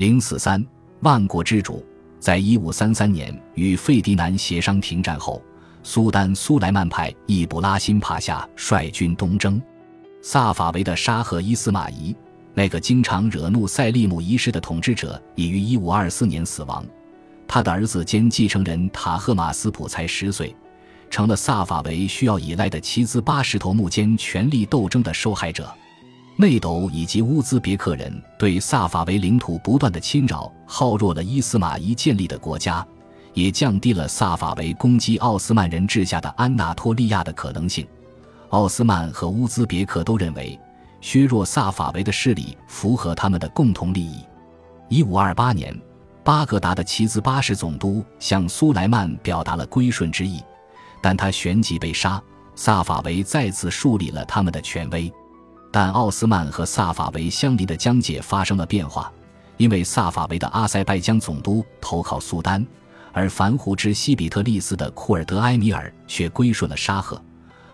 零四三万国之主，在一五三三年与费迪南协商停战后，苏丹苏莱曼派易卜拉欣帕夏率军东征。萨法维的沙赫伊斯马仪，那个经常惹怒塞利姆一世的统治者，已于一五二四年死亡。他的儿子兼继承人塔赫马斯普才十岁，成了萨法维需要依赖的七兹八十头木间权力斗争的受害者。内斗以及乌兹别克人对萨法维领土不断的侵扰，耗弱了伊斯玛仪建立的国家，也降低了萨法维攻击奥斯曼人治下的安纳托利亚的可能性。奥斯曼和乌兹别克都认为，削弱萨法维的势力符合他们的共同利益。一五二八年。巴格达的齐兹巴什总督向苏莱曼表达了归顺之意，但他旋即被杀。萨法维再次树立了他们的权威，但奥斯曼和萨法维相邻的疆界发生了变化，因为萨法维的阿塞拜疆总督投靠苏丹，而凡胡之西比特利斯的库尔德埃米尔却归顺了沙赫。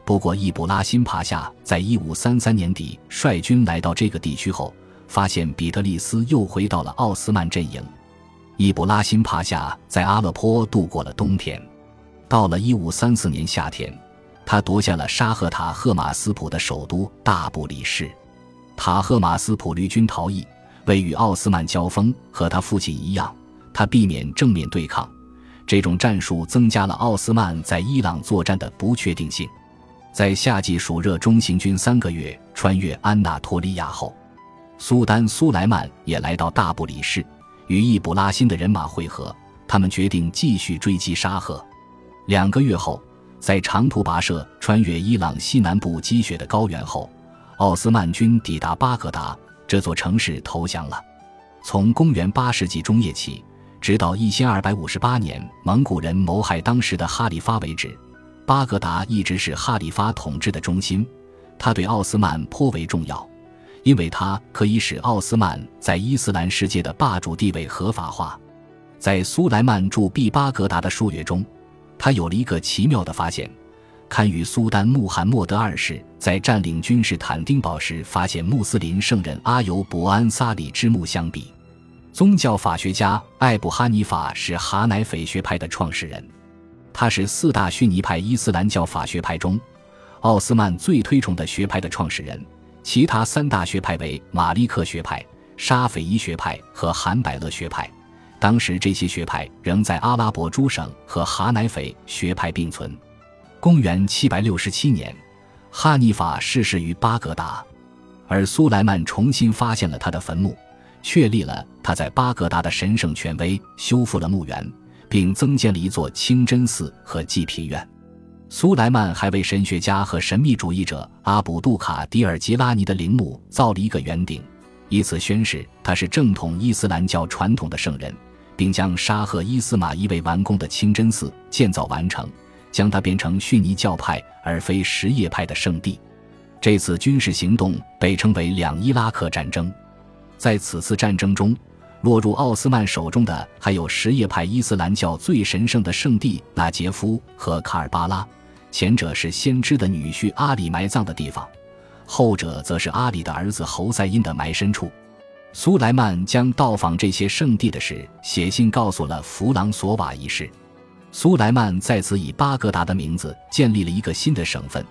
不过，易卜拉欣帕夏在一五三三年底率军来到这个地区后，发现比特利斯又回到了奥斯曼阵营。伊布拉辛帕夏在阿勒颇度过了冬天，到了1534年夏天，他夺下了沙赫塔赫马斯普的首都大布里士。塔赫马斯普离军逃逸，为与奥斯曼交锋，和他父亲一样，他避免正面对抗。这种战术增加了奥斯曼在伊朗作战的不确定性。在夏季暑热中行军三个月，穿越安纳托利亚后，苏丹苏莱曼也来到大布里士。与易卜拉欣的人马会合，他们决定继续追击沙赫。两个月后，在长途跋涉穿越伊朗西南部积雪的高原后，奥斯曼军抵达巴格达，这座城市投降了。从公元八世纪中叶起，直到一千二百五十八年蒙古人谋害当时的哈里发为止，巴格达一直是哈里发统治的中心。他对奥斯曼颇为重要。因为它可以使奥斯曼在伊斯兰世界的霸主地位合法化。在苏莱曼驻毕巴格达的数月中，他有了一个奇妙的发现：堪与苏丹穆罕默德二世在占领君士坦丁堡时发现穆斯林圣人阿尤伯安萨里之墓相比。宗教法学家艾布哈尼法是哈乃斐学派的创始人，他是四大逊尼派伊斯兰教法学派中奥斯曼最推崇的学派的创始人。其他三大学派为马利克学派、沙斐伊学派和韩百勒学派。当时这些学派仍在阿拉伯诸省和哈乃斐学派并存。公元767年，哈尼法逝世于巴格达，而苏莱曼重新发现了他的坟墓，确立了他在巴格达的神圣权威，修复了墓园，并增建了一座清真寺和祭品院。苏莱曼还为神学家和神秘主义者阿卜杜卡迪尔吉拉尼的陵墓造了一个圆顶，以此宣示他是正统伊斯兰教传统的圣人，并将沙赫伊斯玛仪未完工的清真寺建造完成，将它变成逊尼教派而非什叶派的圣地。这次军事行动被称为两伊拉克战争。在此次战争中，落入奥斯曼手中的还有什叶派伊斯兰教最神圣的圣地纳杰夫和卡尔巴拉。前者是先知的女婿阿里埋葬的地方，后者则是阿里的儿子侯赛因的埋身处。苏莱曼将到访这些圣地的事写信告诉了弗朗索瓦一世。苏莱曼在此以巴格达的名字建立了一个新的省份。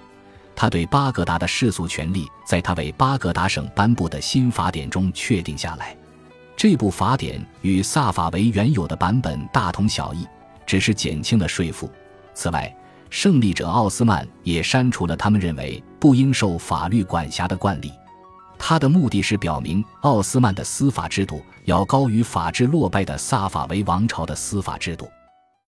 他对巴格达的世俗权力在他为巴格达省颁布的新法典中确定下来。这部法典与萨法维原有的版本大同小异，只是减轻了税负。此外，胜利者奥斯曼也删除了他们认为不应受法律管辖的惯例，他的目的是表明奥斯曼的司法制度要高于法治落败的萨法维王朝的司法制度。